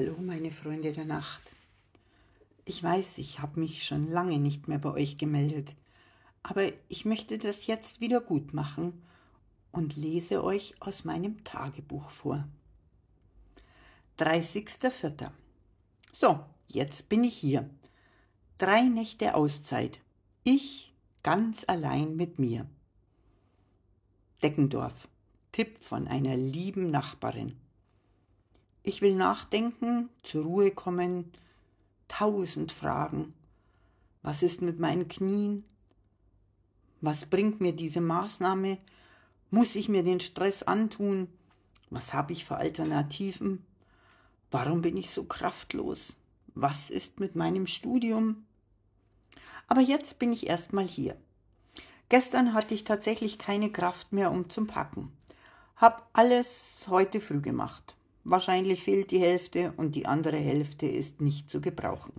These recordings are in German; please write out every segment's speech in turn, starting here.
Hallo, meine Freunde der Nacht. Ich weiß, ich habe mich schon lange nicht mehr bei euch gemeldet, aber ich möchte das jetzt wieder gut machen und lese euch aus meinem Tagebuch vor. 30.04. So, jetzt bin ich hier. Drei Nächte Auszeit. Ich ganz allein mit mir. Deckendorf. Tipp von einer lieben Nachbarin. Ich will nachdenken, zur Ruhe kommen, tausend Fragen. Was ist mit meinen Knien? Was bringt mir diese Maßnahme? Muss ich mir den Stress antun? Was habe ich für Alternativen? Warum bin ich so kraftlos? Was ist mit meinem Studium? Aber jetzt bin ich erstmal hier. Gestern hatte ich tatsächlich keine Kraft mehr, um zum Packen. Hab alles heute früh gemacht. Wahrscheinlich fehlt die Hälfte und die andere Hälfte ist nicht zu gebrauchen.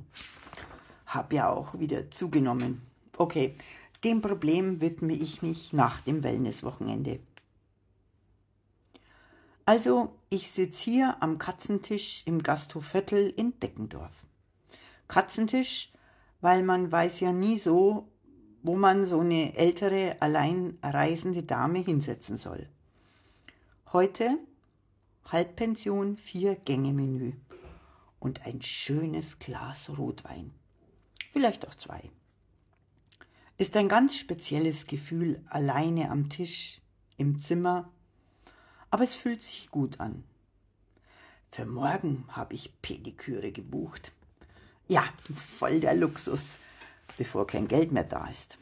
Hab ja auch wieder zugenommen. Okay, dem Problem widme ich mich nach dem Wellnesswochenende. Also, ich sitze hier am Katzentisch im Gasthof Viertel in Deckendorf. Katzentisch, weil man weiß ja nie so, wo man so eine ältere, allein reisende Dame hinsetzen soll. Heute Halbpension, vier Gänge Menü und ein schönes Glas Rotwein. Vielleicht auch zwei. Ist ein ganz spezielles Gefühl alleine am Tisch, im Zimmer, aber es fühlt sich gut an. Für morgen habe ich Pediküre gebucht. Ja, voll der Luxus, bevor kein Geld mehr da ist.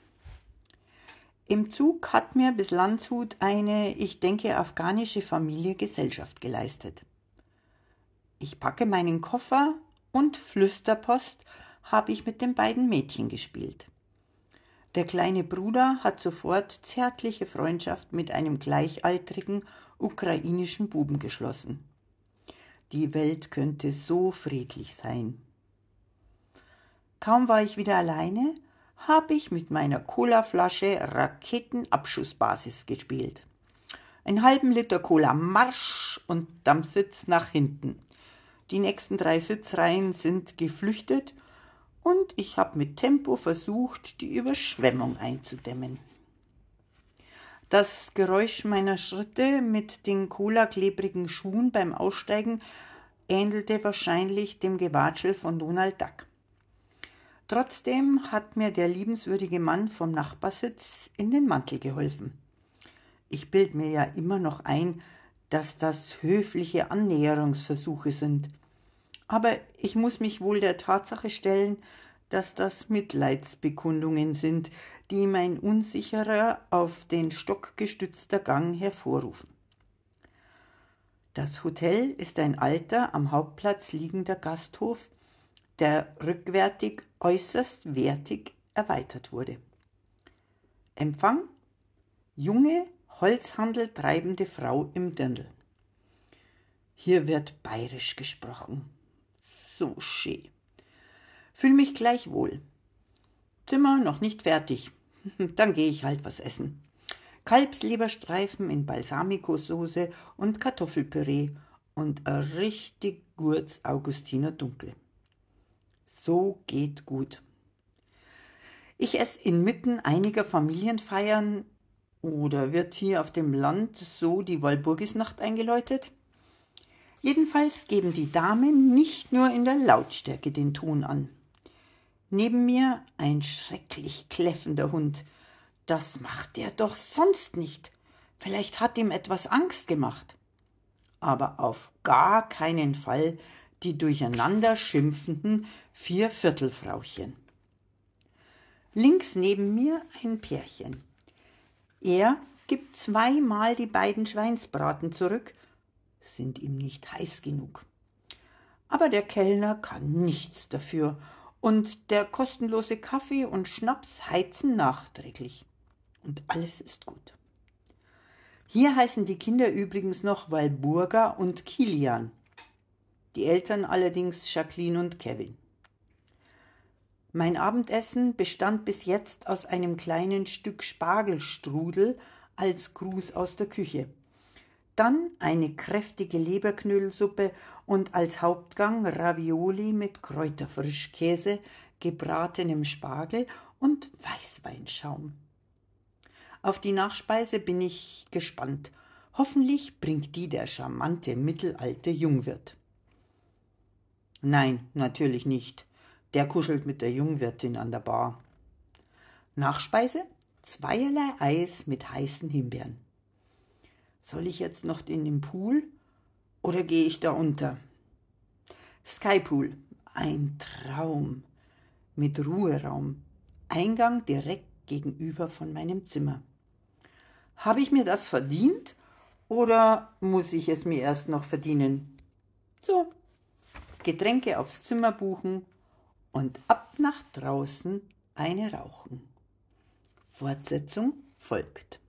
Im Zug hat mir bis Landshut eine, ich denke, afghanische Familie Gesellschaft geleistet. Ich packe meinen Koffer und Flüsterpost habe ich mit den beiden Mädchen gespielt. Der kleine Bruder hat sofort zärtliche Freundschaft mit einem gleichaltrigen ukrainischen Buben geschlossen. Die Welt könnte so friedlich sein. Kaum war ich wieder alleine, habe ich mit meiner Colaflasche Raketenabschussbasis gespielt. Einen halben Liter Cola Marsch und Dampfsitz nach hinten. Die nächsten drei Sitzreihen sind geflüchtet und ich habe mit Tempo versucht, die Überschwemmung einzudämmen. Das Geräusch meiner Schritte mit den cola-klebrigen Schuhen beim Aussteigen ähnelte wahrscheinlich dem Gewatschel von Donald Duck. Trotzdem hat mir der liebenswürdige Mann vom Nachbarsitz in den Mantel geholfen. Ich bild mir ja immer noch ein, dass das höfliche Annäherungsversuche sind. Aber ich muss mich wohl der Tatsache stellen, dass das Mitleidsbekundungen sind, die mein unsicherer, auf den Stock gestützter Gang hervorrufen. Das Hotel ist ein alter, am Hauptplatz liegender Gasthof, der rückwärtig äußerst wertig erweitert wurde. Empfang junge, Holzhandel treibende Frau im Dirndl. Hier wird bayerisch gesprochen. So schön. Fühl mich gleich wohl. Zimmer noch nicht fertig. Dann gehe ich halt was essen. Kalbsleberstreifen in Balsamicosoße und Kartoffelpüree und ein richtig gutes Augustiner Dunkel. So geht gut. Ich esse inmitten einiger Familienfeiern oder wird hier auf dem Land so die Walburgisnacht eingeläutet? Jedenfalls geben die Damen nicht nur in der Lautstärke den Ton an. Neben mir ein schrecklich kläffender Hund. Das macht er doch sonst nicht. Vielleicht hat ihm etwas Angst gemacht. Aber auf gar keinen Fall die durcheinander schimpfenden Vierviertelfrauchen. Links neben mir ein Pärchen. Er gibt zweimal die beiden Schweinsbraten zurück, sind ihm nicht heiß genug. Aber der Kellner kann nichts dafür, und der kostenlose Kaffee und Schnaps heizen nachträglich. Und alles ist gut. Hier heißen die Kinder übrigens noch Walburga und Kilian die Eltern allerdings Jacqueline und Kevin. Mein Abendessen bestand bis jetzt aus einem kleinen Stück Spargelstrudel als Gruß aus der Küche. Dann eine kräftige Leberknödelsuppe und als Hauptgang Ravioli mit Kräuterfrischkäse, gebratenem Spargel und Weißweinschaum. Auf die Nachspeise bin ich gespannt. Hoffentlich bringt die der charmante mittelalte Jungwirt. Nein, natürlich nicht. Der kuschelt mit der Jungwirtin an der Bar. Nachspeise? Zweierlei Eis mit heißen Himbeeren. Soll ich jetzt noch in den Pool oder gehe ich da unter? Skypool, ein Traum mit Ruheraum, Eingang direkt gegenüber von meinem Zimmer. Habe ich mir das verdient oder muss ich es mir erst noch verdienen? So, Getränke aufs Zimmer buchen und ab nach draußen eine rauchen. Fortsetzung folgt.